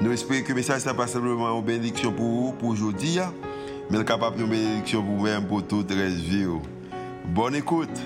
Nous espérons que le message n'est pas simplement une bénédiction pour vous, pour aujourd'hui, mais capable de bénédiction pour vous-même, pour toute la vie. Bonne écoute.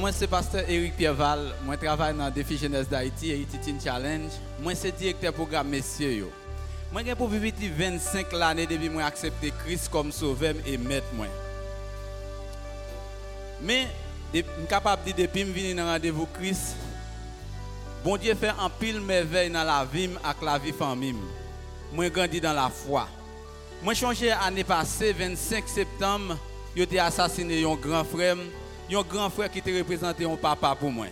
Moi c'est pasteur Eric Pierreval. Moi travaille dans Défi Jeunesse d'Haïti, Haïti Teen Challenge. Moi c'est directeur programme messieurs. Moi j'ai pour vivre 25 l'année depuis moi accepté Christ comme sauveur et maître. Mais je suis capable de dire depuis que je suis dans rendez-vous Christ, bon Dieu fait un pile merveille dans la vie avec la vie famille. Moi grandi dans la foi. Moi changé l'année passée 25 septembre, j'ai été assassiné un grand frère, un grand frère qui te représenté un papa pour moi.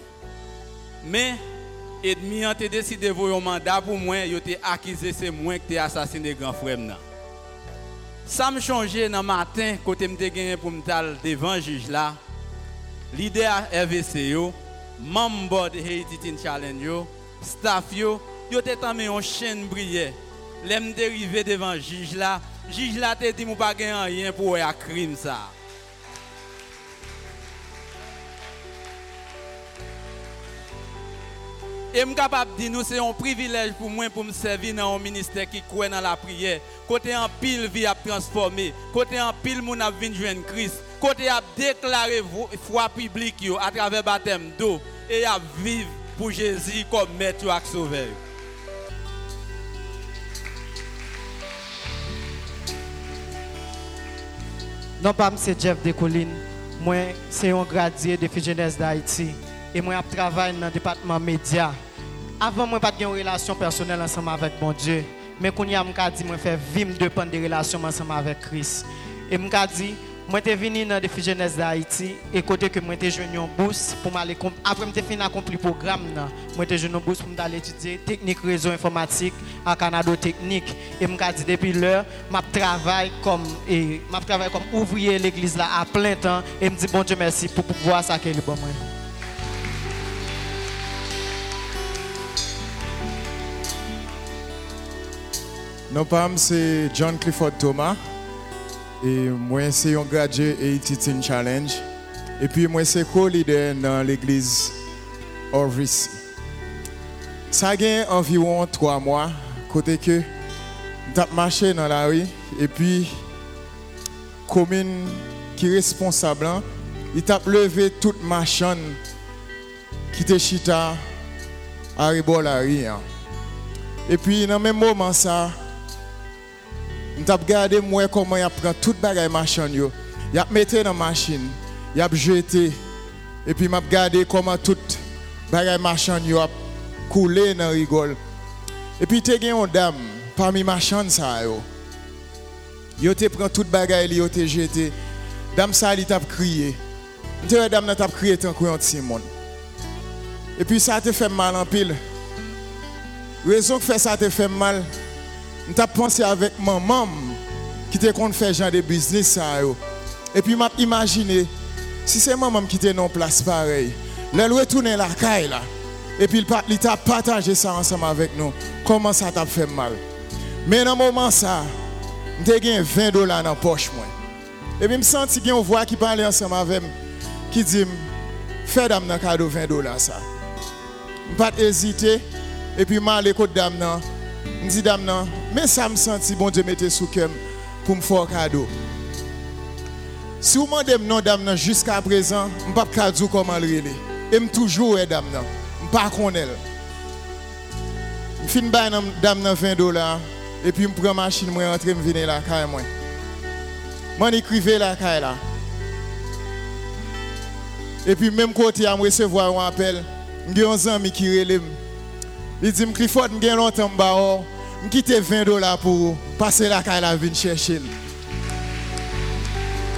Mais ennemi a décidé de voir un mandat pour moi, il a accusé c'est moi qui ai assassiné grand frère nan. Me changé dans le matin côté me gagné pour me devant le juge là. Leader RVC yo, membre de Haiti Teen Challenge yo, staff yo, yo te tame yon chaîne briller. L'aime dérivé devant le juge là, juge là te dit mou pas gagner rien pour un crime ça. Et je suis capable de dire nous c'est un privilège pour moi pour me servir dans un ministère qui croit dans la prière. Côté en pile vie a transformé, côté en pile moun a joindre Christ, côté a déclaré foi publique à travers baptême d'eau et a vivre pour Jésus comme maître et sauveur. Non pas c'est Jeff Decoline. Moi c'est un gradué de Jeunesse d'Haïti et moi je travaille dans le département média. Avant moi pas de relation personnelle ensemble avec mon Dieu, mais quand я m'ka dit moi faire vivre dépendre de relations ensemble avec Christ. Et m'ka dit moi t'es venu dans le Fi Jeunesse d'Haïti et côté que moi t'ai joué une bourse pour m'aller après m'te fini accompli programme là, moi t'ai joué une bourse pour m'aller étudier technique réseau informatique à Canada Technique et m'ka dit depuis l'heure m'a travaille comme et m'a travaille comme ouvrier l'église là à plein temps et me dit bon Dieu merci pour pouvoir ça qu'elle est bon. Non, pas c'est John Clifford Thomas. Et moi, c'est un gradué Haiti Teen Challenge. Et puis, moi, c'est co-leader dans l'église Orvis. Ça a environ trois mois, côté que j'ai marché dans la rue. Et puis, commune qui est responsable, hein, il t'a levé toute machine qui était chita à rebord la rue. hein. Et puis, dans le même moment, ça, je regardé moi comment il prend toute bagaille machine. Il a mis dans la machine, il a jeté et puis m'a regardé comment toute bagaille machine a coulé dans rigole. Et puis te gen une dame parmi machine ça yo. Te prend toute bagaille te jeté. Dame ça li t'a crié. M'te dame t'a crié tant que un petit monde. Et puis ça te fait mal en pile. Raison que ça te fait mal. Je t'ai pensé avec maman qui te compte faire genre de business. Et puis m'a imaginé si c'est maman qui était en place pareil. Le retourner la caille. Et puis il t'a partagé ça ensemble avec nous. Comment ça t'a fait mal? Mais dans moment ça, j'ai gagné 20 dollars dans la poche moi. Et puis je me sens une voix qui parlait ensemble avec moi qui dit fais dame un cadeau 20 dollars ça. Je pas hésiter et puis je aller côté dame. Je dis dame nan, mais ça me senti bon Dieu mettait sous cœur pour me faire un cadeau. Si vous demandez non dame jusqu'à présent, je ne peux pas dire comment le relais. Et je toujours dame. Je ne pas. Je dame nan 20 dollars. Et puis, je prends ma machine, je rentre, je viens là, j'écrivais là, là. Et puis, même côté, je recevoir un appel. J'ai un ami qui relève. Il dit, Clifford, j'ai longtemps, je quitte 20 dollars pour passer la caille la venir chercher.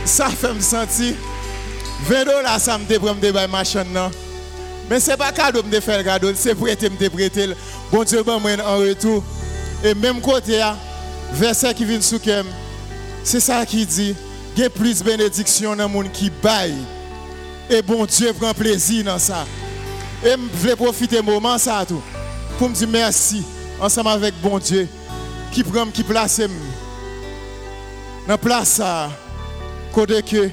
Ça fait me sentir 20 dollars ça me prend me débailler machin non. Mais c'est pas cadeau me faire cadeau, c'est prêter me prêter. Bon Dieu ben moi en retour. Et même côté verset qui vient sous c'est ça qui dit, il y a plus de bénédiction dans le monde qui baille. Et bon Dieu prend plaisir dans ça. Et je veux profiter moment ça tout pour me dire merci ensemble avec bon Dieu qui prend qui place dans place ça côté que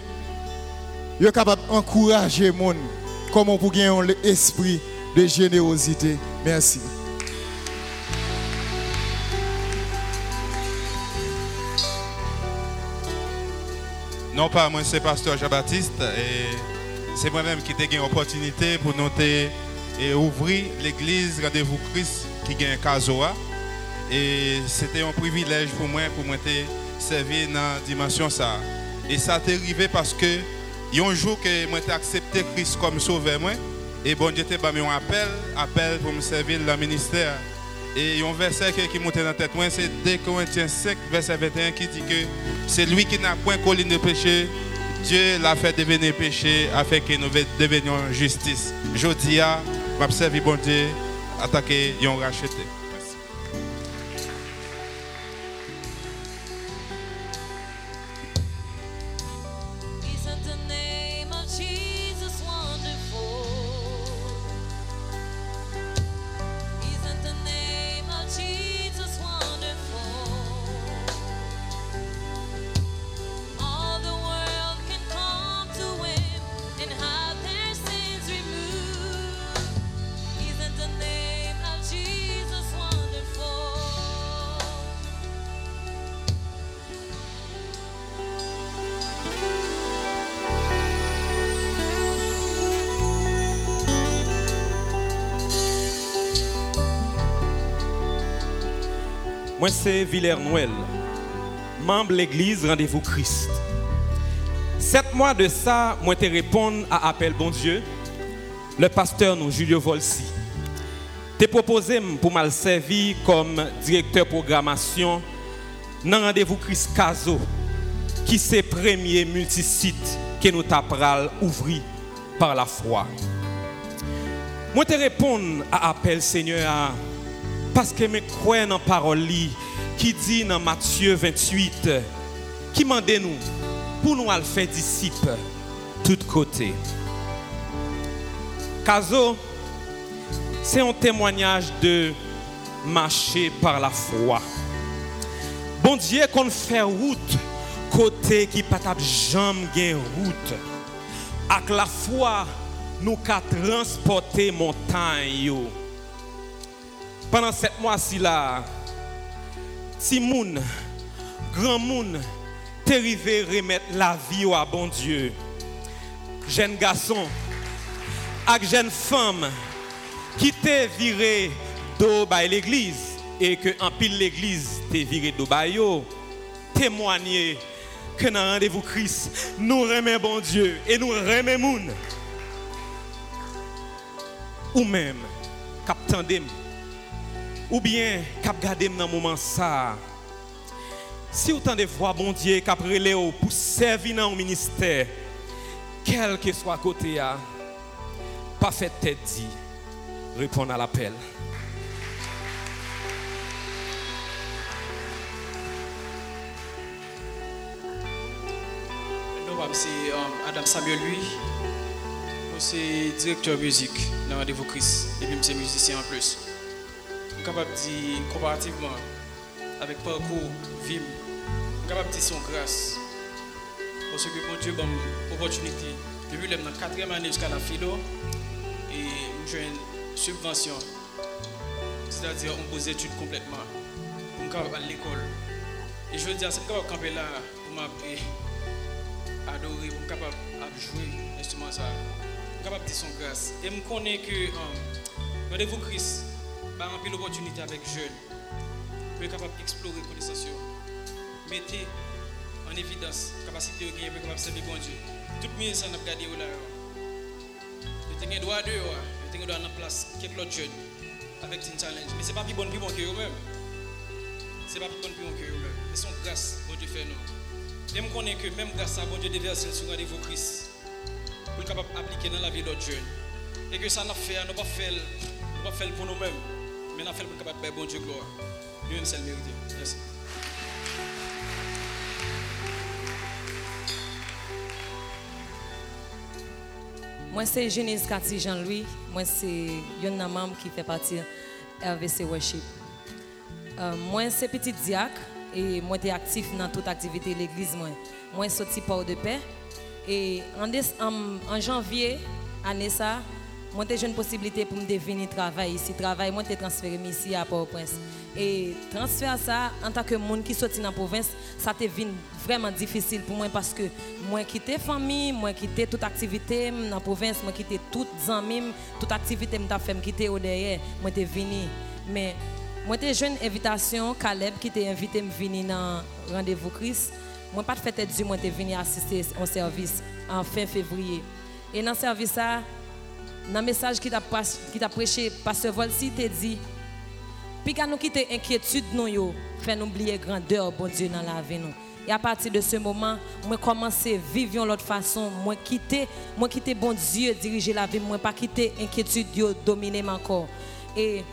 est capable d'encourager les gens comment pour gagner un esprit de générosité. Merci. Non pas moi c'est pasteur Jean-Baptiste et c'est moi-même qui ai eu l'opportunité pour noter et ouvrir l'église Rendez-vous Christ qui gagne Kazoa. Et c'était un privilège pour moi pour moi servir dans la dimension ça. Et ça t'est arrivé parce que un jour que moi j'ai accepté Christ comme sauveur moi et bon Dieu t'a un appel, appel pour me servir dans le ministère. Et un verset qui monte dans la tête, c'est 2 Corinthiens 5, verset 21, qui dit que c'est lui qui n'a point colline de péché, Dieu l'a fait devenir péché afin que nous devenions justice. Je dis à, m'observe bon Dieu, attaquer et racheté. Moi, c'est Villers Noël, membre de l'église Rendez-vous Christ. Sept mois de ça, moi, te réponds à appel bon Dieu, le pasteur nous, Julio Volsi. Te proposé pour mal servir comme directeur programmation dans Rendez-vous Christ Caso, qui c'est premier multisite que nous t'appral ouvri par la foi. Moi, te réponds à appel Seigneur à parce que je crois dans la parole qui dit dans Matthieu 28, qui mande nous pour nous faire disciples tout côté. Caso, c'est un témoignage de marcher par la foi. Bon Dieu qu'on fait route côté qui pas jambe gain route. Avec la foi, nous qu'a transporter montagne. Pendant sept mois-ci là, si moun, grand moun, t'es arrivé remettre la vie à bon Dieu. Jeune garçon, avec jeune femme, qui t'est viré d'eau by l'église et que en pile l'église t'est viré d'eau yo, témoigner que dans rendez-vous Christ, nous remet bon Dieu et nous remet moun. Ou même, cap tandem, ou bien cap gardem dans moment ça. Si vous de voir bon Dieu cap pour servir dans le ministère, quel que soit côté a, pas fait tête dit, répondre à l'appel. C'est euh, Adam Samuel, lui. C'est directeur musique dans Rendez-vous Christ. Et puis, c'est musicien en plus. Suis capable de dire, comparativement avec parcours, vie, je suis capable de dire son grâce. Parce que mon Dieu m'a donné l'opportunité. Depuis la quatrième année jusqu'à la philo, et j'ai une subvention. C'est-à-dire, on pose études complètement. Me capable à l'école. Et je veux dire, c'est capable camper là pour m'appeler adorer, pour capable de jouer l'instrument ça. Pour capable de dire son grâce. Et je connais que euh, rendez-vous Christ, un peu l'opportunité avec jeunes. pour être capable d'explorer connaissance. Mettez en évidence la capacité de gagner capable de servir bon Dieu. Tout monde ça n'a pas gardé là. Vous avez droit de vous avez droit en place quelques autres jeunes avec une challenge. Mais ce n'est pas plus bon que vous-même. Ce n'est pas plus bon plus bon que vous-même. Mais son grâce, bon Dieu fait nous. Et je connais que même grâce à bon Dieu déverse sur rendez-vous Christ pour être capable d'appliquer dans la vie d'autres jeunes. Et que ça n'a fait, nous pas fait, nous pas fait pour nous-mêmes, nous fait pour capable faire bon Dieu gloire. Nous, une seule mérité. Merci. Moi, c'est Genèse Cathy Jean-Louis. Moi, c'est un membre qui fait partie RVC Worship. Euh, moi, c'est petit diacre et moi, suis actif dans toute activité de l'église. Moi, moi sorti port de paix. Et en, en, en janvier, année ça, moi, j'ai une possibilité pour me devenir travail ici. Travail, moi, j'ai transféré ici à Port-au-Prince. Et transfert ça, en tant que monde qui sorti dans la province, ça te venu vraiment difficile pour moi parce que moi quitté famille, moi quitté toute activité dans la province, moi quitté toutes amis, toute activité que fait quitter au derrière, moi t'es venu. Mais moi t'ai une invitation Caleb qui t'a invité me venir dans rendez-vous Christ. Moi pas de fête du moi t'es venu assister au service en fin février. Et dans ce service ça, dans le message qui t'a prêché pasteur Volsi t'a dit puis nous quitter inquiétude nous nous oublier grandeur bon Dieu dans la vie nous. Et à partir de ce moment, moi commencer à vivre l'autre façon, moi quitter, moi quitter bon Dieu diriger la vie, moi pas quitter inquiétude dominer mon corps. Et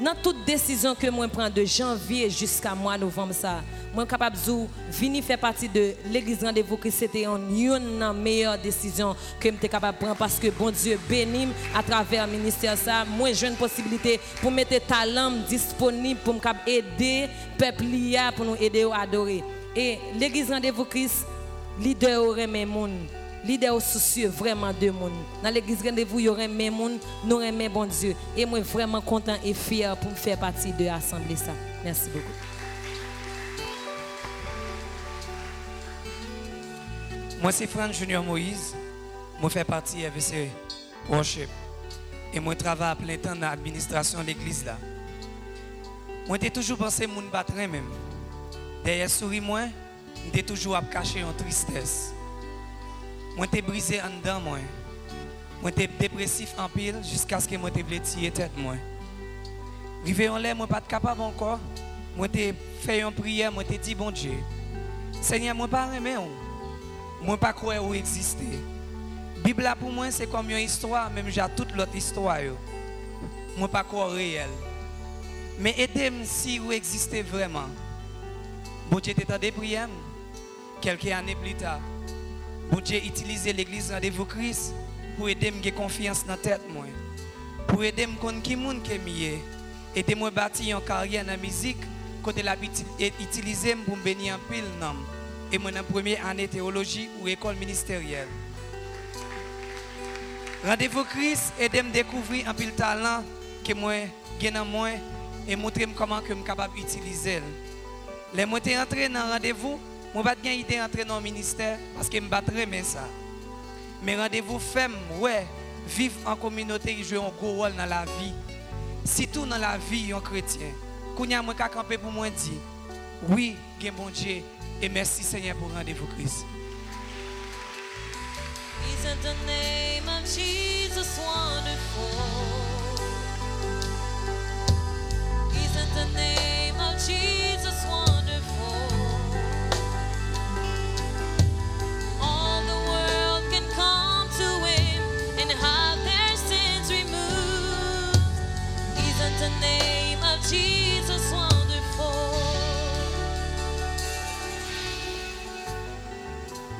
dans toute décision que moi prends de janvier jusqu'à mois novembre ça, moi capable de venir faire partie de l'église rendez-vous que c'était une meilleure décision que je capable de prendre parce que bon Dieu bénit à travers le ministère ça, moi j'ai une possibilité pour mettre talent disponible pour aider peuple pour nous aider à adorer. Et l'église rendez-vous Christ leader aurait mes monde leader soucieux vraiment de monde. Dans l'église rendez-vous, il y aurait mes monde, nous aimons bon Dieu. Et moi vraiment content et fier pour me faire partie de l'assemblée ça. Merci beaucoup. Moi, c'est Franck Junior Moïse. Moi, fais partie de RVC Worship. Et moi, travaille à plein temps dans l'administration de l'église là. Moi, j'ai toujours pensé mon battre même. Derrière souris moi, j'ai toujours à cacher en tristesse. Moi, j'ai brisé en dedans moi. Moi, dépressif en pile jusqu'à ce que moi, j'ai tirer tête moi. Rivé en l'air, moi, pas capable encore. Moi, j'ai fait une prière, moi, j'ai dit bon Dieu. Seigneur, moi, pas aimer moi pas croire où exister. Bible là pour moi c'est comme une histoire, même j'ai toute l'autre histoire. yo. Moi pas croire réel. Mais aidez-moi si vous existez vraiment. Bon Dieu t'es des prières. Quelques années plus tard, bon Dieu l'église rendez-vous Christ pour aider me confiance dans la tête moi. Pour aider me connaître qui monde qui est mieux. Aider moi bâtir une carrière dans la musique côté la utiliser pour me bénir en pile et dans première année théologie ou école ministérielle. Rendez-vous Christ me découvrir un pile talent que moi j'ai dans moi et montrer comment que je suis capable d'utiliser. Les moi t'es entré dans rendez-vous, moi pas de idée entrer dans le ministère parce que je très mais ça. Mais rendez-vous fait ouais, vivre en communauté qui joue un gros rôle dans la vie. Surtout dans la vie d'un chrétien. Kounya moi ka camper pour moi dire oui, bon Dieu et merci Seigneur pour rendez-vous Christ.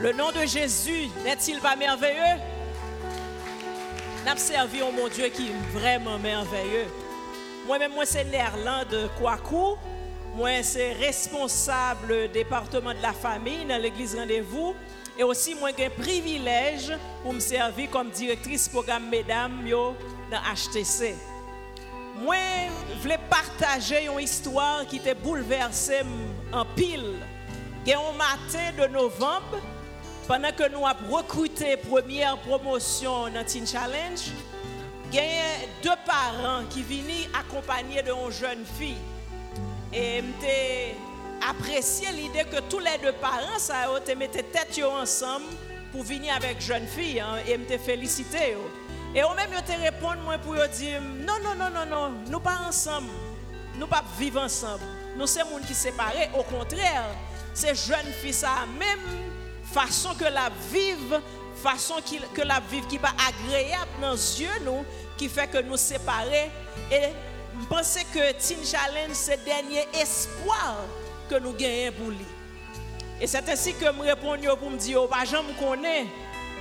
Le nom de Jésus n'est-il pas merveilleux? N'a servi au mon Dieu qui est vraiment merveilleux? Moi-même, moi, c'est Nerland de Kouakou. Moi, c'est responsable département de la famille dans l'église Rendez-vous. Et aussi, moi, j'ai un privilège pour me servir comme directrice programme Mesdames yo, dans HTC. Moi, je voulais partager une histoire qui était bouleversée en pile. Un matin de novembre, pendant que nous avons recruté première promotion dans Teen Challenge, il y a deux parents qui viennent accompagnés d'une jeune fille. Et m'te apprécié l'idée que tous les deux parents, ça, mettaient tête ensemble pour venir avec jeune fille. hein, et m'te félicité. Et au même, yo te répondre moi pour dire, non, non, non, non, non, nous pas ensemble. Nous pas vivre ensemble. Nous sommes monde qui séparés. Au contraire, ces jeunes filles, ça, même façon que la vive, façon que la vive qui va agréable dans les yeux qui fait que nous séparer. Et je pense que Teen Challenge, c'est le dernier espoir que nous gagnons pour lui. Et c'est ainsi que je réponds pour me dire, oh, pas jamais connaît.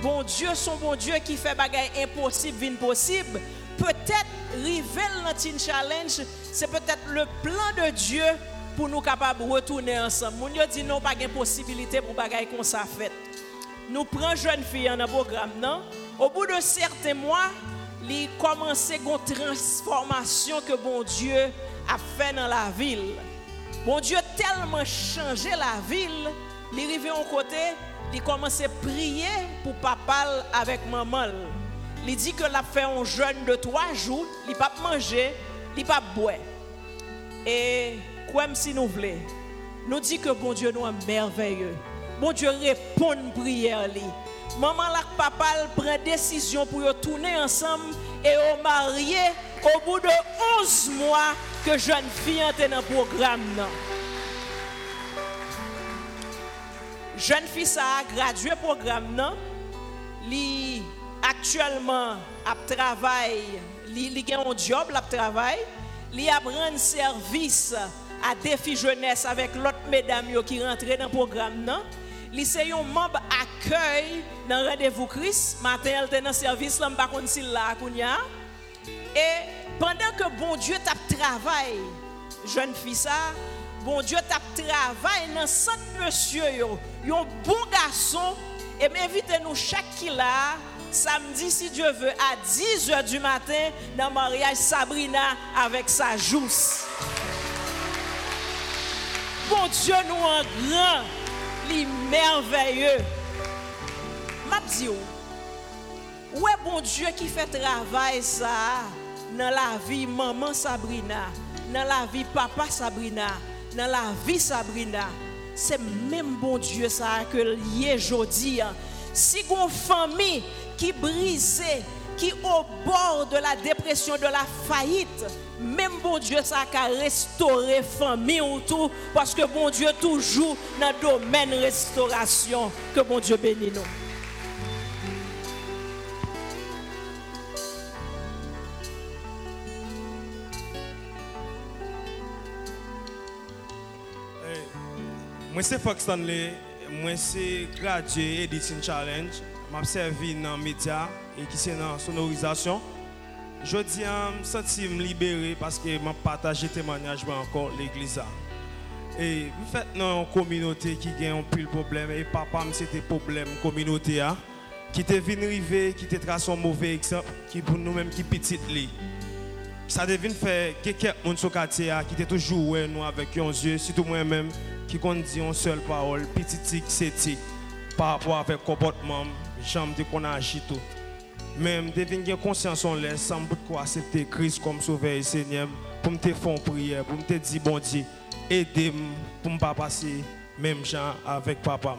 Bon Dieu, son bon Dieu qui fait bagaille impossible, vin possible. Peut-être, rivel dans Teen Challenge, c'est peut-être le plan de Dieu pour nous capables de retourner ensemble. Moun yo dit non, pas de possibilité pour bagaille qu'on ça fait. Nous prenons jeune fille dans le programme, non? Au bout de certains mois, il commence une transformation que bon Dieu a fait dans la ville. Bon Dieu tellement changé la ville, il est arrivé au côté, il commence à prier pour papa avec maman. Il dit que l'a fait un jeûne de trois jours, il pas manger, il pas boire. Et comme si nous voulons, nous dit que bon Dieu nous est merveilleux. Bon Dieu répond à la prière. Maman là, papa elle prend décision pour tourner ensemble et au marié au bout de 11 mois que jeune fille était dans le programme. Jeune fille ça a gradué programme non? Li actuellement a travail, li li un job, la travail, li a service à défi jeunesse avec l'autre mesdames yo qui rentrent dans le programme non? Li c'est un membre accueil dans rendez-vous Christ, matin elle était dans service là, m'pa si kounya. Et pendant que bon Dieu tape travail, jeune fille ça, bon Dieu tape travail dans centre monsieur yo, yon bon garçon et m'invite nous chaque qui là samedi si Dieu veut à 10h du matin dans le mariage Sabrina avec sa jousse. Bon Dieu nous en grand, li merveilleux. M'a dit Ouais, bon Dieu qui fait travail ça dans la vie maman Sabrina, dans la vie papa Sabrina, dans la vie Sabrina. C'est même bon Dieu ça que lié jodi. hein. Si une famille qui brisée, qui au bord de la dépression, de la faillite, même bon Dieu ça a restauré famille ou tout, parce que bon Dieu toujours dans le domaine restauration, que bon Dieu bénisse nous. Moi c'est Fox Stanley, moi c'est gradué Editing Challenge, m'a servi dans les médias et qui c'est dans sonorisation. Je dis, je me sens libéré parce que je partagé témoignage encore l'église. Et vous faites dans une communauté qui a un pile problème et papa c'était problème communauté qui était venu arriver qui était tracé un mauvais exemple qui pour nous même qui petit. Ça devine faire quelqu'un monde sur quartier a qui était toujours nous avec un yeux surtout moi même qui dire une seule parole petit c'est par rapport avec comportement dire qu'on agit tout. Même devine gen conscience en l'air sans bout quoi accepter Christ comme sauveur et Seigneur pour me faire une prière pour me dire bon Dieu aidez-moi pour ne pas passer même gens avec papa.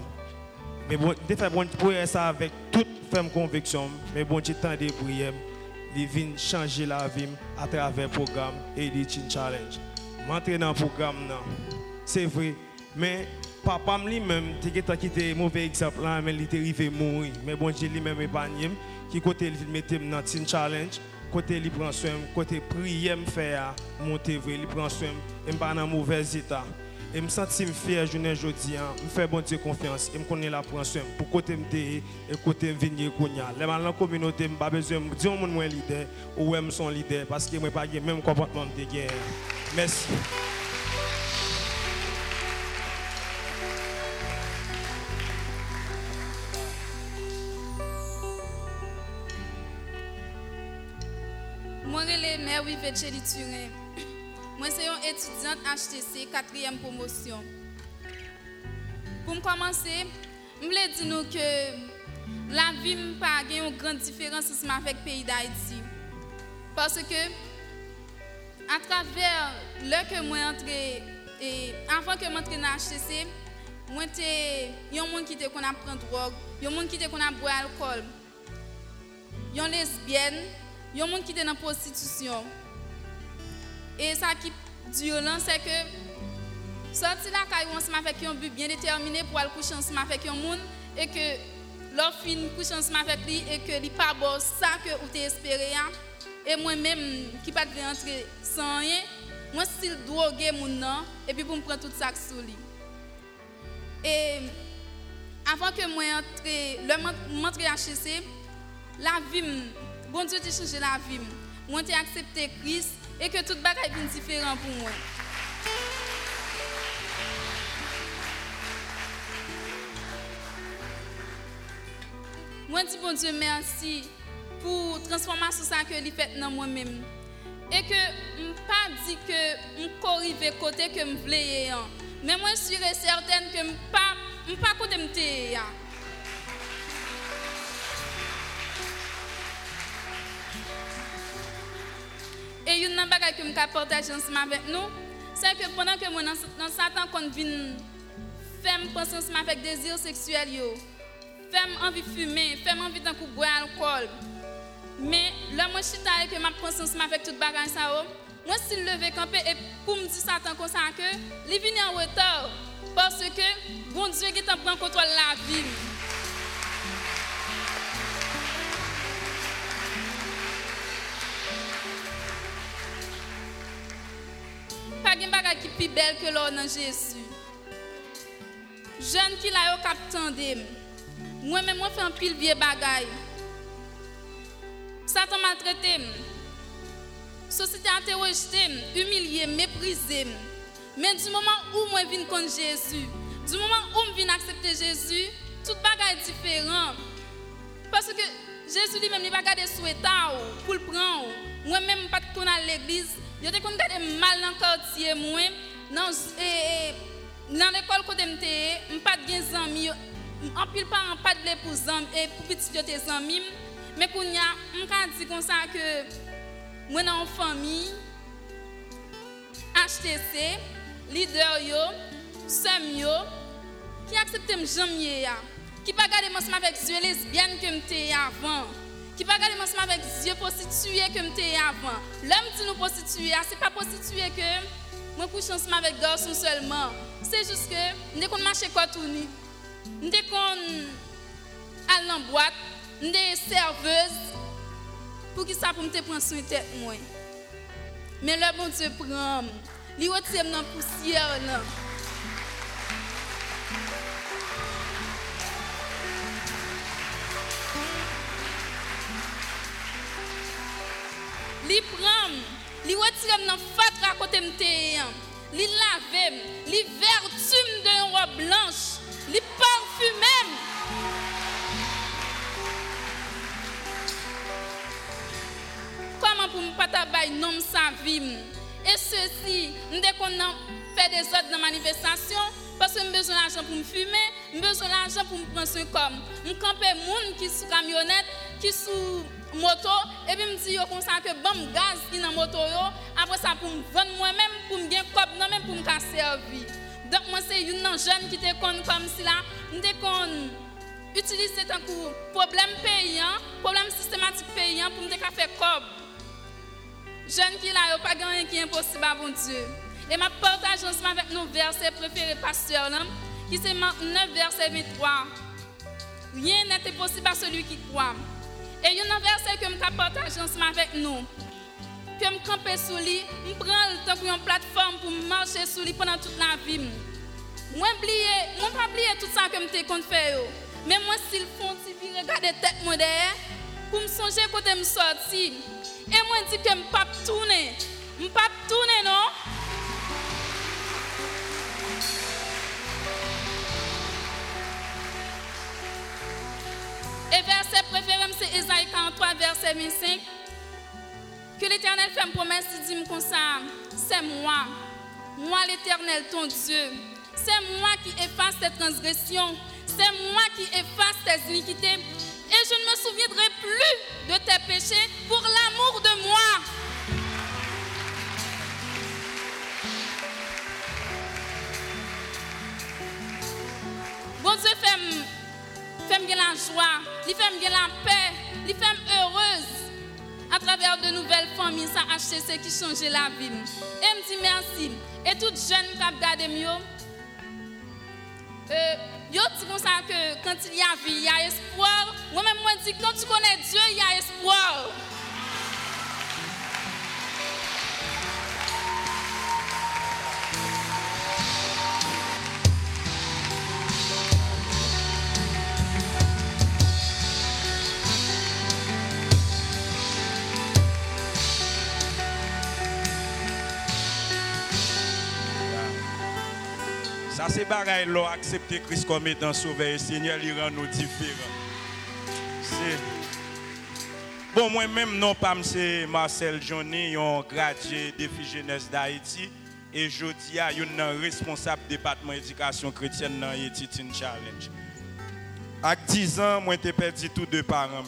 Mais bon, de faire prière ça avec toute ferme conviction, mais bon Dieu temps de prière, il vient changer la vie à travers le programme Editing Challenge. M'entrer dans le programme là. C'est vrai, mais papa lui-même, il a quitté mauvais exemple là, mais il était arrivé à mourir. Mais bon Dieu lui-même épargné, qui côté il mettait dans Teen Challenge, côté il prend soin, côté prière me faire monter vrai, il prend soin, il pas dans mauvais état. Et me sentir fier journée aujourd'hui, me faire bon Dieu confiance et me connaître la prendre soin pour côté me et côté venir konya. Les dans la communauté, me pas besoin de dire mon moi leader ou même son leader parce que moi pas même comportement de guerre. Merci. Moi, je suis mère Turin. Moi, c'est une étudiante HTC, quatrième promotion. Pour commencer, je voulais dire que la vie n'a pas une grande différence avec le pays d'Haïti. Parce que, à travers le que moi entré et avant que m'entre dans HTC, moi j'étais un monde qui était qu'on a prend drogue, un monde qui était qu'on a boire alcool. Yon lesbienne, yon monde qui était dans la prostitution. Et ça qui est violent, c'est que sorti la caille ensemble avec un but bien déterminé pour aller coucher ensemble avec un monde et que fin couche ensemble avec lui et que lui pas bon ça que ou t'es espéré hein. et moi même qui pas de entrer sans rien moi style droguer mon nom et puis pour me prendre tout ça sous lui et avant que moi le m'entre HCC la vie bon Dieu t'a changé la vie moi t'ai accepté Christ et que toute bagaille est différent pour moi Moi, dis bon Dieu merci pour transformation ça que lui fait dans moi-même. Et que je pas dit que je arriver côté que je voulais. Mais moi, je suis certaine que je ne pas pas côté Et une chose que je vais partager ensemble avec nous, c'est que pendant que dans Satan, quand je viens faire penser ensemble avec désir sexuel, fais envie de fumer, fais envie de boire alcool. Mais là, moi, je suis que prends conscience avec toute bagage ça. Moi, si je lever camper et pour me dire Satan comme ça, que il vient en retard. Parce que bon Dieu qui t'en prend contrôle la vie. De bagage qui est plus belle que l'or dans Jésus. Jeune qui l'a eu capté moi-même, moi, fais un pile vieux bagaille. Satan m'a traité. Société a rejeté, humilié, méprisé. Mais du moment où moi viens contre Jésus, du moment où je viens accepter Jésus, tout bagaille est différent. Parce que Jésus lui-même, il va garder souhait pour le prendre. Moi-même, pas de à l'église. Je te connais mal dans le quartier, l'école, quand je n'ai pas de amis. En pile parents pas de lait pour et pour petit tes amis mais qu'on y a on dit comme ça que moi dans une famille HTC leader yo sem yo qui accepte me jamais ya lesbienne que m'étais avant qui pas garder ensemble avec Dieu prostituée que m'étais avant. L'homme dit nous prostituer c'est pas prostituer que moi couche ensemble avec garçon seulement. C'est juste que dès qu'on marche quoi tourner Nous kon al nan boîte, nous serveuse. Pour qui ça pour me prendre soin tête moi. Mais le bon Dieu prend, li retire dans poussière. Li prend, li retire dans fatra côté m'te. Li lave, li vertume de robe blanche les parfumés. Comment pour ne pas tabac nom sa vie Et ceci, dès qu'on fait des autres dans manifestation, parce que j'ai besoin d'argent pour me fumer, j'ai besoin d'argent pour me prendre soin comme. Je campe moun qui sous camionnette, qui sous moto, et puis je dis comme ça que bon gaz qui dans moto, après ça pour me vendre moi-même, pour me gagner cop, non même pour me servir. Donc moi c'est une jeune qui te comme si là, te con utiliser un coup problème payant, problème systématique payant pour me faire cob. Jeune qui là, pas gagné qui impossible à bon Dieu. Et ma partage ensemble avec nos versets préférés pasteur là, qui c'est 9 verset 23. Rien n'est possible à celui qui croit. Et il y a un verset que je partage ensemble avec nous que je campe sous lui, je prends le temps pour une plateforme pour marcher sous lui pendant toute la vie. Je ne pas oublier tout ça que je compte faire. Mais moi, s'ils font, si regarder tête moi derrière, pour me songer côté me sortir. Et moi, je dis que je ne pas tourner. Je ne pas tourner, non? Et verset préféré, c'est Isaïe 43, verset 25. Que l'Éternel fait une promesse, il dit comme ça, c'est moi, moi l'Éternel, ton Dieu. C'est moi qui efface tes transgressions. C'est moi qui efface tes iniquités. Et je ne me souviendrai plus de tes péchés pour l'amour de moi. Bon Dieu fait fait me la joie, il fait la paix, il fait heureuse à travers de nouvelles familles, ça HTC qui change la vie. Et me dit merci. Et tout jeune qui a regardé mieux, euh, yo dit comme que quand il y a vie, il y a espoir. Moi-même, moi, dis quand tu connais Dieu, il y a espoir. Ça, c'est pareil, là, accepter Christ comme étant sauveur Seigneur, il rend nous différents. Bon, moi-même, non, pas c'est Marcel Johnny, un gradué défi jeunesse d'Haïti. Et je dis à un responsable département éducation chrétienne dans Haïti Challenge. À 10 ans, moi, j'ai perdu tous deux parents.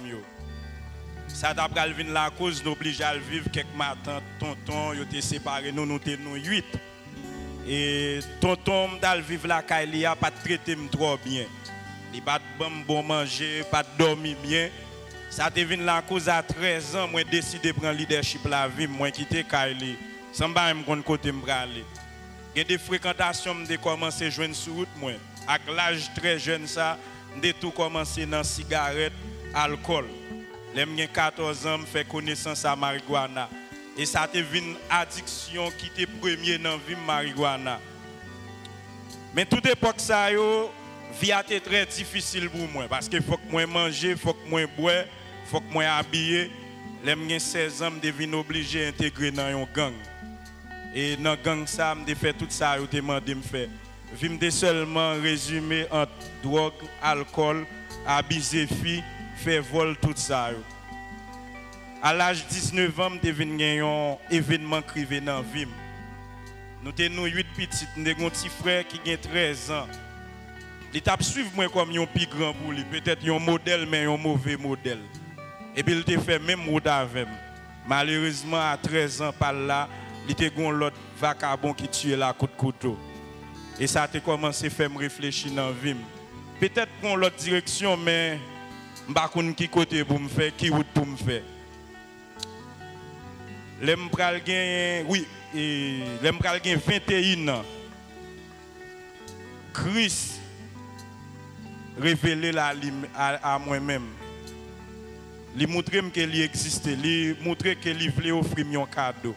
Ça t'a la cause d'obliger à vivre quelques matins, tonton, ils étaient séparés, nous, nous étions 8. Et tonton m'dal vivre la caille a pas traité trop bien. Il pas bon bon manger, pas dormir bien. Ça devine la cause à 13 ans, moi décidé prendre leadership la vie, moi quitter Kaili. Sans pas me connait côté me aller. Il des fréquentations me commencé joindre sur route moi. À l'âge très jeune ça, j'ai tout commencé dans cigarette, alcool. J'ai 14 ans, je fais connaissance à marijuana. Et ça été une addiction qui était première dans la vie de marijuana. Mais toute époque, ça, vie a été très difficile pour moi. Parce qu'il faut que moi mange, il faut que moi bois, il faut que moi habille. J'ai 16 ans, je devine obligé d'intégrer dans un gang. Et dans le gang, ça, je fait tout ça, je demandé de faire. Je me seulement résumé entre drogue, alcool, abuser filles, faire vol, tout ça. À l'âge de 19 ans, je devenu un événement crivé dans la vie. Nous avons 8 petites, nous avons un petit frère qui a 13 ans. Il t'a suivi moi comme un plus grand pour lui, peut-être un modèle, mais un mauvais modèle. Et puis il a fait même route avec Malheureusement, à 13 ans, par là, il a eu l'autre vacabon qui tuait la coup de couteau. Et ça a commencé à faire me réfléchir dans la vie. Peut-être qu'on l'autre direction, mais je ne sais pas qui côté pour me faire, qui route pour me faire. Lem pral gen, oui, et lem pral gen 21 ans. Christ révélé la à, moi-même. Il montre qu'il existe, il montre qu'il voulait offrir un cadeau.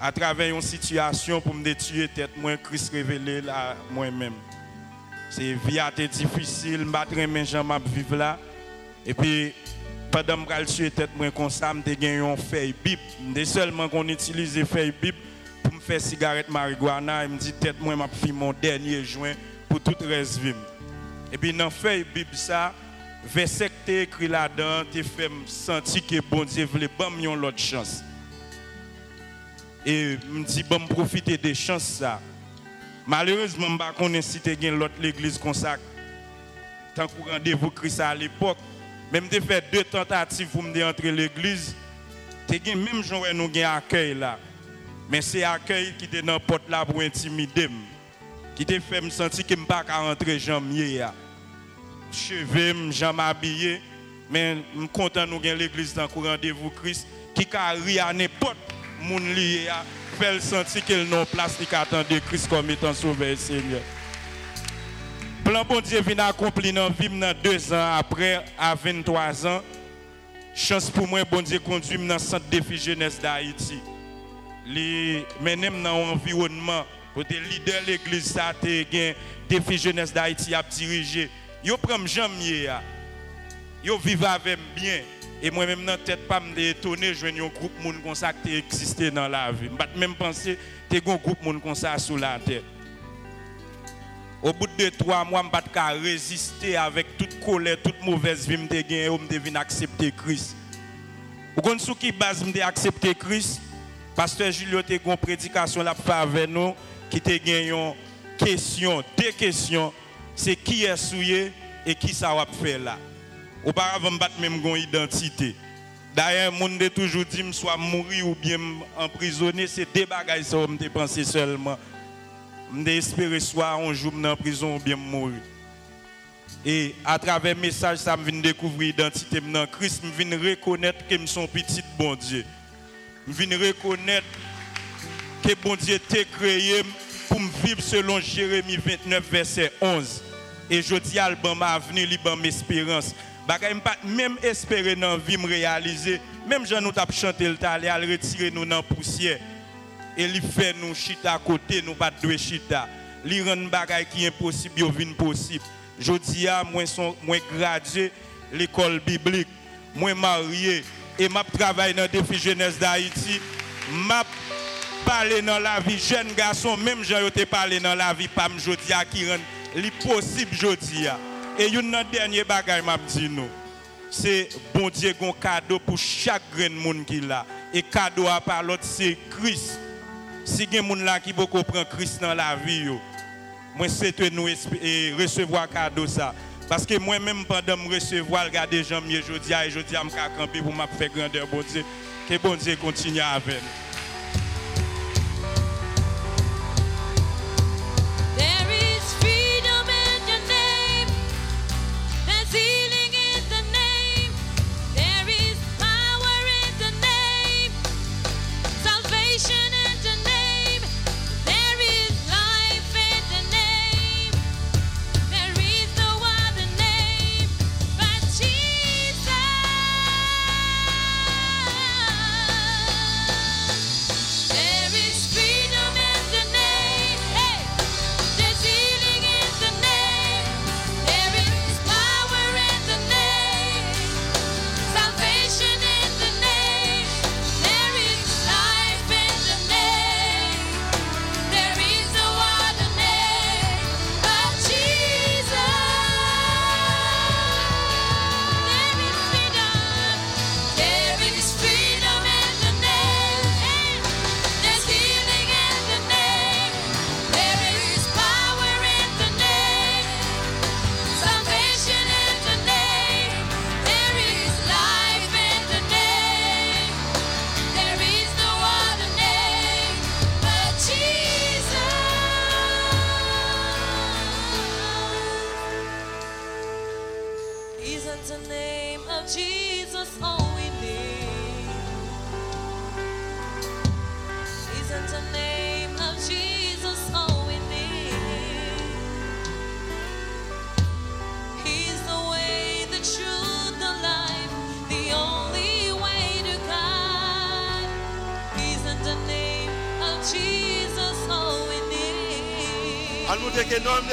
À travers une situation pour me tuer tête, moi, Christ révélé à moi-même. C'est vie difficile, je mes jambes à vivre là. Et puis, pendant que je suis tête moi comme ça, j'ai gagné un feuille bip. Dès seulement qu'on utilise feuille bip pour me faire cigarette marijuana, il me dit tête moi m'a fait mon dernier joint pour tout le reste vivre. Et puis dans feuille bip ça, verset que tu écrit là-dedans, tu fait sentir que bon Dieu voulait me une autre chance. Et me dit bon profiter des chances ça. Malheureusement, je ne connais pas si tu l'autre l'église comme ça. Tant que rendez-vous Christ à l'époque, même de fait deux tentatives pour me entrer l'église. Tu même jour nous avons accueil là. Mais c'est accueil qui était dans la porte là pour intimider. Qui te fait me sentir que peux pas rentrer jambier. Cheveux, jambe habillé. Mais je suis content nous avons l'église dans le rendez-vous Christ. Qui a ri à n'importe mon lié. Fait sentir qu'il n'a place qui attend Christ comme étant sauveur Seigneur plan bon Dieu vient accompli dans vie deux ans après, à 23 ans. Chance pour moi, bon Dieu conduit dans le centre défi jeunesse d'Haïti. Les menem dans environnement, côté leader de l'église, ça a défi jeunesse d'Haïti a dirigé. Yo prend jamais Yo vivent avec bien. Et moi-même, dans la tête, pas m'étonner, je un groupe de comme ça qui existé dans la vie. Je même penser que un groupe de comme ça sous la tête. Au bout de trois mois, je ne pas résister avec toute colère, toute mauvaise vie que je je devine accepter Christ. Vous comprenez ce qui base de accepter Christ? Pasteur Julio a une prédication avec nous qui a une question, deux questions. C'est qui est souillé et qui ça va faire là. Auparavant, je même une identité. D'ailleurs, le monde a toujours dit que soit mourir ou bien emprisonné, c'est des bagages que je pense seulement. Je espérer soit un jour dans prison ou bien mourir. Et à travers le message, ça me vient découvrir l'identité Christ. Je viens reconnaître que je suis petit bon Dieu. Je viens reconnaître que bon Dieu t'a créé pour me vivre selon Jérémie 29, verset 11. Et je dis à l'album avenir. Bagay pas même espérer dans la vie me réaliser. Même Jean nous t'a chanté le talé, à retirer nous dans la poussière. Et il fait nous chita à côté, nous pas de chita. Il rend bagay qui est impossible, yo vin possible. Je dis à moi son moi gradué l'école biblique, moi marié et m'a travaillé dans le défi jeunesse d'Haïti. M'a parlé dans la vie jeune garçon, même yo te parlé dans la vie pam jodi a qui rend li possible jodi a. Et une dernier bagay m'a dit nous. C'est bon Dieu un cadeau pour chaque grain de monde qui l'a. Et cadeau à part l'autre c'est Christ. Si il y a des gens là qui beaucoup prend Christ dans la vie yo, moi c'est nous esp- et recevoir cadeau ça. Parce que moi-même, pendant me recevoir, regarder gens mieux aujourd'hui, et je dis à me camper pour me faire grandeur, bon Dieu. Que bon Dieu continue avec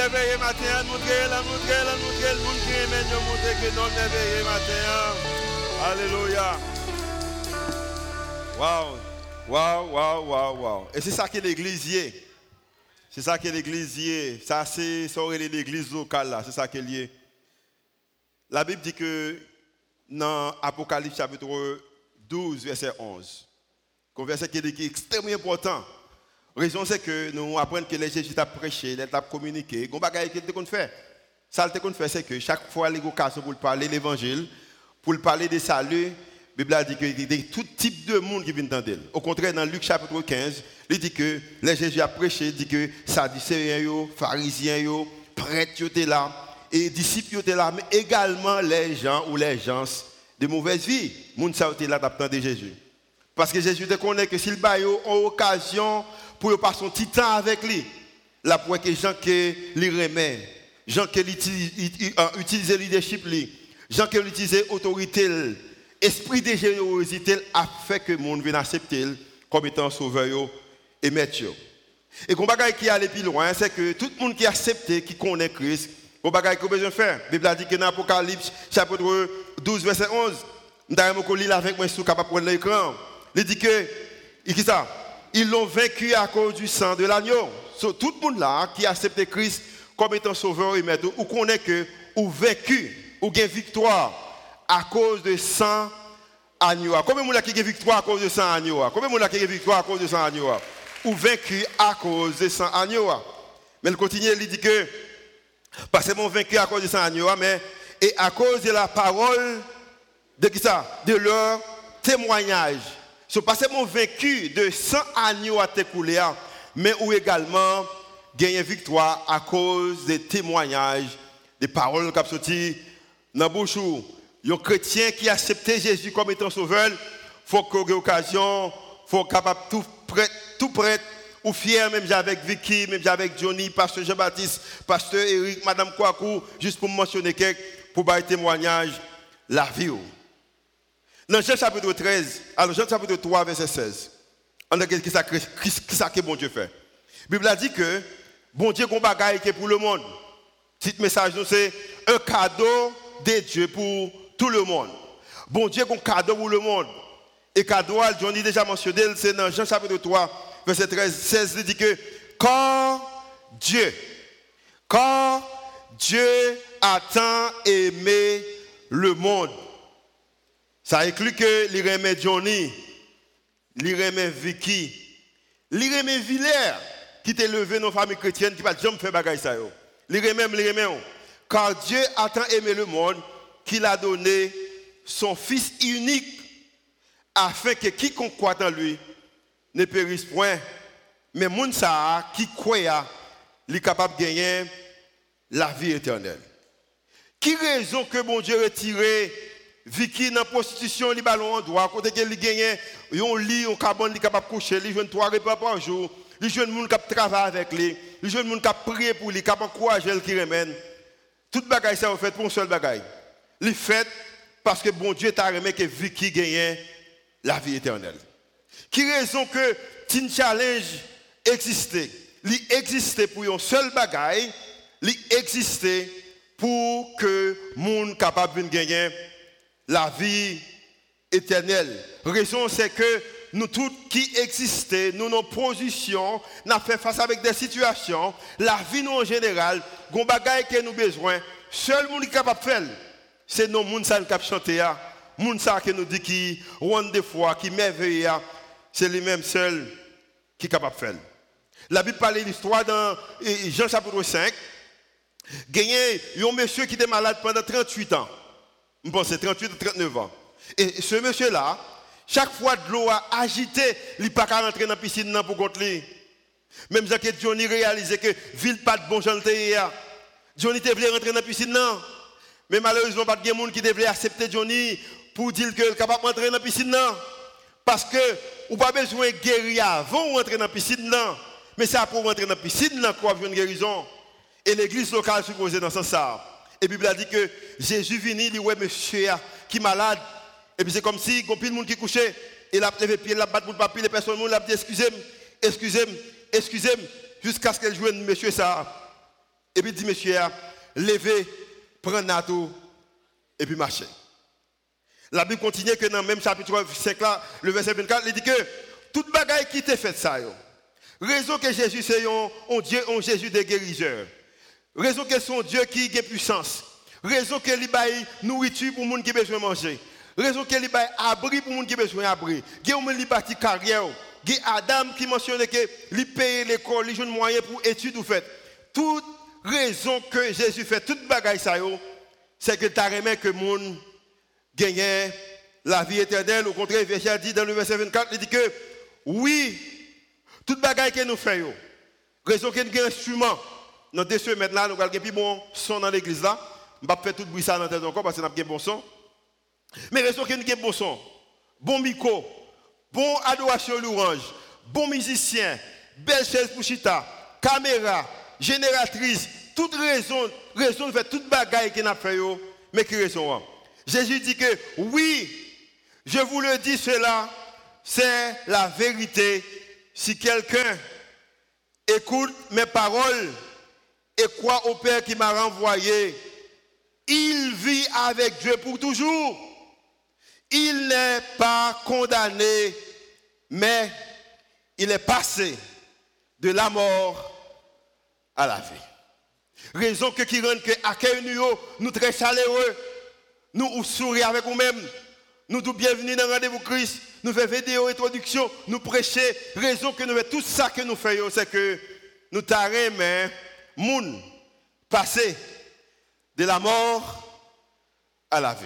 d'éveillé matin, montre, an montre, an montre, le monde qui aime, nous montre que nom d'éveillé matin. Alléluia. Waouh, waouh, waouh, waouh, waouh. Et c'est ça que l'église est. C'est ça que l'église est. Ça, c'est l'église locale là. C'est ça qu'elle est. La Bible dit que dans Apocalypse chapitre 12, verset 11, un verset qui est extrêmement important. Raison, c'est que nous apprenons que les Jésus a prêché, a communiqué. Il y a des qu'on fait. Ça, qu'on fait, c'est que chaque fois, les occasions pour parler de l'évangile, pour parler des saluts, la Bible a dit qu'il y a tout type de monde qui vient d'entendre. Au contraire, dans Luc chapitre 15, il dit que les Jésus a prêché, dit que Sadducéens, yo, pharisiens, yo, prêtres étaient là, et disciples étaient là, mais également les gens ou les gens de mauvaise vie. Les gens ça étaient là d'attendre Jésus. Parce que Jésus te connaît que s'il a une occasion pour passer son petit temps avec lui, là pour que gens qui lui remet, gens qui utilisent le leadership, gens qui utilisent l'autorité, esprit de générosité a fait que le monde vienne accepter comme étant sauveur et maître. Et qu'on bagaille qui allait plus loin, c'est que tout le monde qui accepte, qui connaît Christ, qu'on bagaille qu'on besoin de faire. La Bible a dit que dans Apocalypse chapitre 12 verset 11, d'ailleurs je lis avec moi capable prendre l'écran. Il dit que il dit ça, ils l'ont vaincu à cause du sang de l'agneau. So, tout le monde là qui accepte Christ comme étant sauveur et maître, ou connaît que ou vaincu, ou gain victoire à cause de sang agneau. Combien de monde qui victoire à cause de sang agneau? Combien de monde qui victoire à cause de sang agneau? Ou vaincu à cause de sang agneau? Mais il continue, il dit que parce que mon vaincu à cause de sang agneau, mais et à cause de la parole de qui ça? De leur témoignage. Ce pas seulement vaincu de 100 agneaux à t'écouler, mais ou également gagner victoire à cause des témoignages de des paroles qui sorti dans bouche un chrétien qui a accepté Jésus comme étant sauveur, faut qu'il ait occasion, faut capable tout prêt, tout prêt, ou fier, même avec Vicky, même avec Johnny, pasteur Jean-Baptiste, pasteur Eric, madame Kouakou, juste pour mentionner quelques, pour bailler témoignage, la vie. Dans Jean chapitre 13, alors Jean chapitre 3, verset 16, on a qui ça que bon Dieu fait? La Bible a dit que bon Dieu qu'on bagaille qui est pour le monde. Petit message, c'est un cadeau de Dieu pour tout le monde. Bon Dieu qu'on cadeau pour le monde. Et cadeau, Johnny déjà mentionné, c'est dans Jean chapitre 3, verset 13, 16, il dit que quand Dieu, quand Dieu a tant aimé le monde, ça inclut que il remet Johnny, il remet Vicky, il remet Villers, qui t'a levé nos familles chrétiennes, qui va jamais faire bagaille ça. Il remet, il remet. Car Dieu a tant aimé le monde qu'il a donné son Fils unique afin que quiconque croit en lui ne périsse point. Mais moun sa qui croit, est capable de gagner la vie éternelle. Qui raison que bon Dieu retiré Vicky dans la prostitution, il ballon en droit, côté qu'il gagne un lit, un cabane, il capable de coucher, il joue trois repas par jour, il joue monde qui travaille avec lui, il joue monde qui prie pour lui, qui encourager qui remène. Toute bagaille ça fait pour un seul bagaille. Il fait parce que bon Dieu t'a remis que Vicky gagne la vie éternelle. Qui raison que Tin Challenge existait? Il existait pour un seul bagaille, il existait pour que le monde capable de gagner la vie éternelle. Raison c'est que nous tous qui existons, nous nos positions, nous fait face avec des situations, la vie nous en général, gon bagaille que nous besoin, seul monde capable de faire, c'est nos monde qui cap chanter monde ça qui nous dit qui ronde des fois, qui merveille, c'est lui-même seul qui est capable de faire. La Bible parle de l'histoire dans Jean chapitre 5. Il y a un monsieur qui était malade pendant 38 ans. Je pense 38 ou 39 ans. Et ce monsieur-là, chaque fois que l'eau a agité, il n'a pas rentrer dans la piscine pour contre lui. Même si Johnny réalisait que ville pas de bon gens Johnny devait rentrer dans la piscine Mais malheureusement, pas de gens qui devait accepter Johnny pour dire qu'il est capable de rentrer dans la piscine Parce que ou pas besoin de guérir avant de rentrer dans la piscine Mais c'est pour rentrer dans la piscine qu'on a une guérison. Et l'église locale supposée dans ce sens. Et la Bible a dit que Jésus vient, il dit ouais monsieur qui est malade. Et puis c'est comme si il y a de monde qui couchait. Il a pied, il a battu le papier, les personnes, il a dit excusez-moi, excusez-moi, excusez-moi, jusqu'à ce qu'elle joue monsieur ça. Et puis il dit monsieur, levez, prenez tout et puis marchez. La Bible continue que dans le même chapitre 5 là, le verset 24, il dit que toute bagaille qui t'est faite ça, raison que Jésus c'est un Dieu, un Jésus des guérisseurs. Raison que son Dieu qui a puissance. Raison que il bail nourriture pour les gens qui ont besoin de manger. Raison que il bail abri pour les gens qui ont besoin d'abri. Il y a une partie carrière. A Adam qui mentionne que il paye l'école, il a moyen pour études ou fait. Toute raison que Jésus fait toute bagaille ça c'est que tu as que monde gagne la vie éternelle. Au contraire, verset dit dans le verset 24, il dit que oui, toute bagaille que nous faisons, raison que nous avons instrument, dans deux semaines là, nous avons un bon son dans l'église là. Je vais faire tout le bruit ça dans la tête encore parce que nous avons bon son. Mais raison que nous avons bon son, bon micro, bon adoration louange, bon musicien, belle chaise pour chita, caméra, génératrice, toute raison, raison de faire toute bagaille nous avons fait, mais qui raison Jésus dit que oui, je vous le dis cela, c'est la vérité. Si quelqu'un écoute mes paroles et croit au Père qui m'a renvoyé, il vit avec Dieu pour toujours. Il n'est pas condamné, mais il est passé de la mort à la vie. Raison que qui rend que accueil nous, nous très chaleureux, nous sourions avec nous-mêmes, nous nous bienvenue dans le rendez-vous Christ, nous faisons vidéo introduction, nous prêcher. Raison que nous faisons tout ça que nous faisons, c'est que nous t'arrêtons, mais moun passer de la mort à la vie.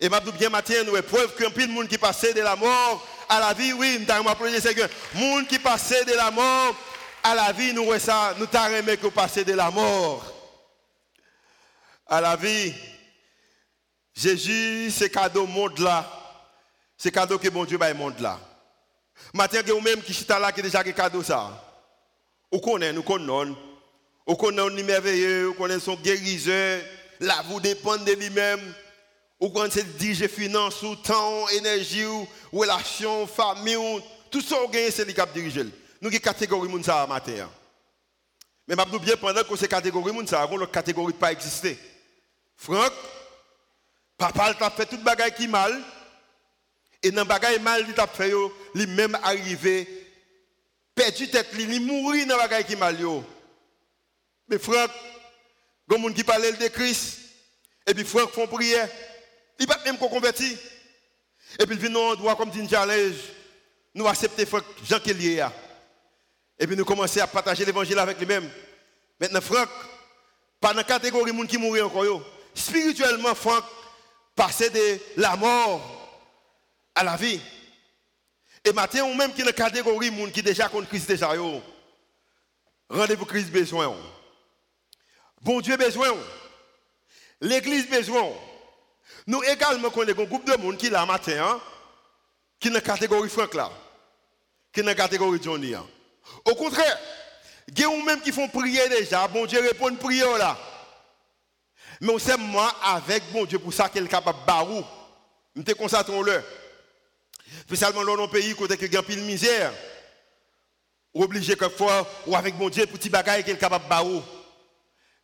Et m'a bien matin, nous preuve qu'un pile monde qui passait de la mort à la vie, oui, nous avons applaudi c'est que monde qui passait de la mort à la vie, nous ça, nous t'arrêtons que passer de la mort à la vie. Jésus, c'est cadeau monde là. C'est cadeau que bon Dieu va monde là. Matin, vous même qui chita là qui déjà cadeau ça. Ou connaît, nous connaissons. Ou connaît un merveilleux, ou connaît son guérisseur. Là, vous dépend de lui-même. Ou connaît diriger finance, ou temps, énergie, ou relation, famille, ou tout ça, vous gagnez, c'est lui qui. Nous avons catégorie moun ça matin. Mais je bien pendant que ces catégories moun ça, l'autre catégorie pas existé. Franck, papa t'a fait toute bagaille qui mal. Et dans bagaille mal, il t'a fait yo, lui même arrivé perdu tête, il mourir dans bagaille qui mal. Mais Franck, il y a gens qui parlent de Christ. Et puis Franck font prière. Il pas même qu'on converti. Et puis il vient un droit comme dit challenge. Nous acceptons Franck Jean Kelly. Et puis nous commençons à partager l'évangile avec lui-même. Maintenant, Franck, pas dans la catégorie de gens qui mourent encore. Spirituellement, Franck, passer de la mort à la vie. Et maintenant, ou même qui est dans la catégorie de gens qui déjà contre Christ déjà. Rendez-vous Christ besoin. Bon Dieu besoin. L'église besoin. Nous également connaissons un groupe de monde qui est là matin, hein, qui est dans la catégorie Franck là, qui est dans la catégorie Johnny. hein. Au contraire, il y a même qui font prier déjà, bon Dieu répond une prière là. Mais on sait moi avec bon Dieu pour ça qu'il est capable de barou. Nous te constatons le. Spécialement dans nos pays côté que a pile misère. Obligé quelquefois ou avec bon Dieu pour petit bagaille qu'il est capable de barou.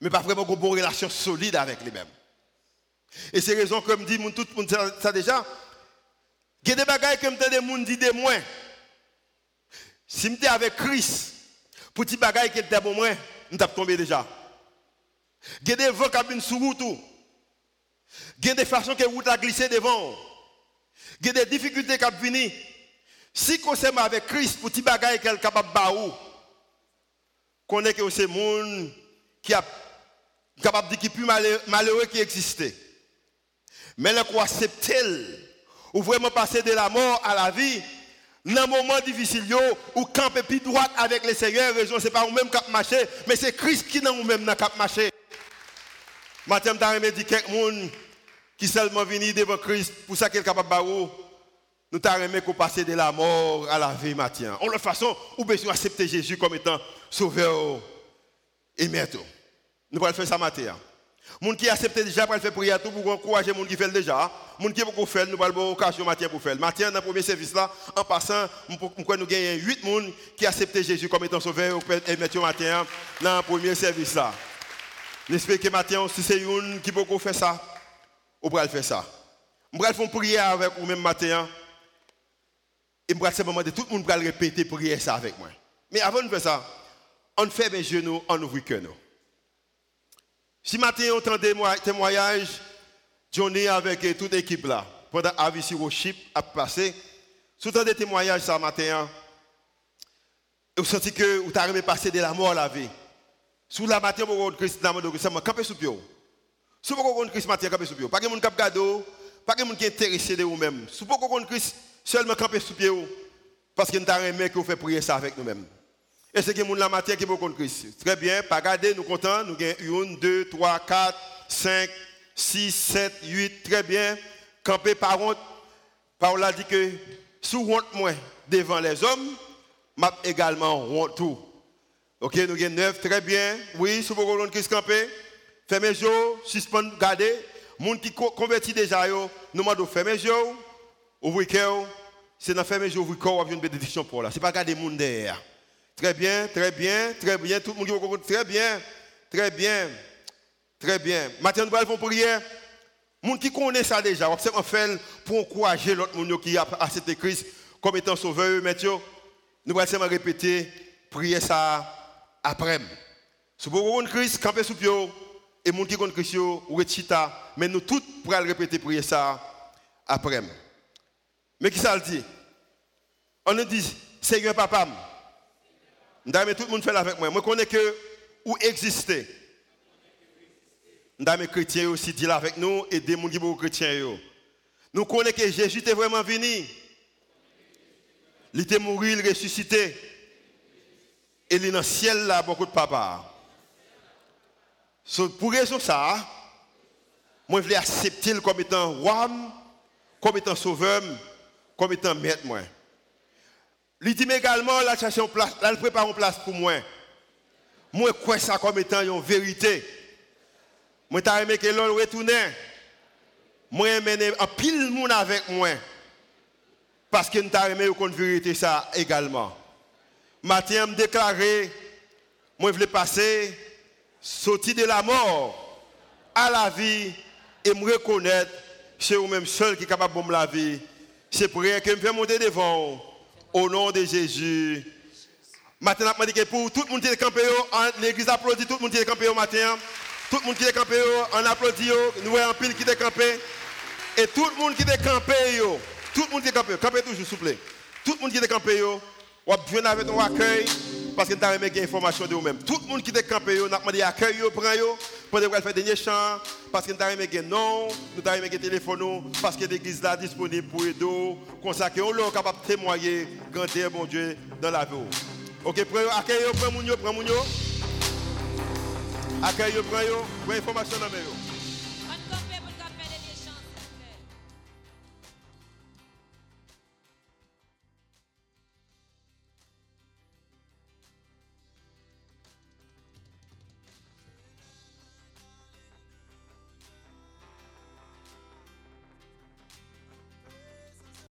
Mais pas vraiment une bonne relation solide avec lui-même. Et c'est raison que me dit tout le monde ça- déjà. Il y a des bagailles que me des gens disent de moi. Si je avec Christ, pour petit bagaille qui était pour moi, je suis tombé déjà. Il y a des vents qui viennent sur route. Il y a des façons que route a glissé devant. Il y a des difficultés qui viennent. Si on s'aime avec Christ, pour petit bagaille qui est capable de baou, qu'on est que c'est monde qui a capable de dire qu'il est plus malheureux, qui existait. Mais qu'on accepte, ou vraiment passer de la mort à la vie, dans un moment difficile, ou camper plus droit avec le Seigneur, raison, c'est pas vous-même qui marché, mais c'est Christ qui dans vous-même qui. Matin, je vais dire quelqu'un qui seulement venu devant Christ, pour ça qu'il est capable de nous t'arrêtons qu'on passe de la mort à la vie, Matin. En toute façon, ou besoin accepter Jésus comme étant sauveur et maître. Nous allons faire ça matin. Moun qui accepte déjà pour faire prière tout pour encourager moun qui fait déjà. Moun qui beaucoup faire nous allons occasion matin pour faire. Matin dans le premier service là en passant nous gagnons 8 moun qui acceptent Jésus comme étant sauveur et maître matin dans le premier service là. J'espère que matin si c'est une qui beaucoup faire ça, on va faire ça. On va faire une prière avec vous même matin. Et je vais simplement de tout le monde va répéter prière ça avec moi. Mais avant de faire ça, on fait mes genoux, on ouvre que nous. Si matin on entend des témoignages, Johnny avec toute l'équipe là, pendant AVC Worship a passé, sous des témoignages ça matin, vous sentez que vous avez passé de la mort à la vie. Sous la matin, vous avez Christ dans le monde, campé sous pied. Si vous avez Christ matin, campé sous pied. Pas de monde qui a pas de monde qui est intéressé de vous-même. Si vous avez Christ, seulement campé sous pied. Parce que nous avons aimé que vous faites prier ça avec nous-mêmes. Et c'est que nous la matin qui beaucoup Christ. Très bien, pas garder, nous comptons. Nous avons 1, 2, 3, 4, 5, 6, 7, 8. Très bien. Camper par honte. Paul a dit que sous honte moi devant les hommes, m'a également honte tout. Ok, nous avons 9. Très bien. Oui, si vous Christ camper, fermez les yeux, suspendez, gardez. Les gens qui co- converti déjà, nous demandons fermez les yeux, ouvrez les. C'est dans fermer les ouvrez le cœur, on a une bénédiction pour là. Ce n'est pas garder les gens derrière. Très bien, très bien, très bien. Tout le monde qui comprendre. Très bien, très bien, très bien. Maintenant, nous allons faire prière. Les gens qui connaissent ça déjà, on va faire pour encourager l'autre monde qui a accepté Christ comme étant sauveur. Nous allons répéter, prier ça après. Si vous avez Christ, campez sous pied, et les gens qui connaissent Christ, ou chita, mais nous tous pourrons répéter, prier ça après. Mais qui ça le dit? On nous dit, Seigneur papa, Ndame tout le monde fait avec moi. Moi connais que où exister. Ndame chrétiens aussi dit avec nous et des gens qui sont chrétiens. Nous connaissons que Jésus est vraiment venu. Il était mort, il ressuscité. Et il est dans le ciel là beaucoup de papa. Pour raison ça, moi je voulais accepter comme étant roi, comme étant sauveur, comme étant maître moi. Il dit également la chercher une place, là, prépare une place pour moi. Moi crois ça comme étant une vérité? Moi t'as aimé que l'on retourne. Moi aimé un pile monde avec moi. Parce que nous t'as aimé qu'on vérité ça également. Matin me déclaré moi je voulais passer sortir de la mort à la vie et me reconnaître c'est vous-même seul qui est capable de me la vie. C'est pour que je me fais monter devant au nom de Jésus. Maintenant, je que pour tout le monde qui est campé, l'église applaudit tout le monde qui est campé au matin. Tout le monde qui est campé, on applaudit, nous voyons un pile qui est campé. Et tout le monde qui est campé, tout le monde qui est campé, campé toujours, s'il vous plaît. Tout le monde qui est campé, on va avec ton accueil parce que nous avons des informations de vous-même. Tout le monde qui est campé, nous avons demandé accueil, prend pour faire des chants, parce que nous avons des noms, nous avons des téléphones, parce que l'église est disponible pour aider, ça qu'on est capable de témoigner, grandir bon Dieu dans la vie. Ok, accueil, prends mon prends mon Accueil, prends, prends information dans le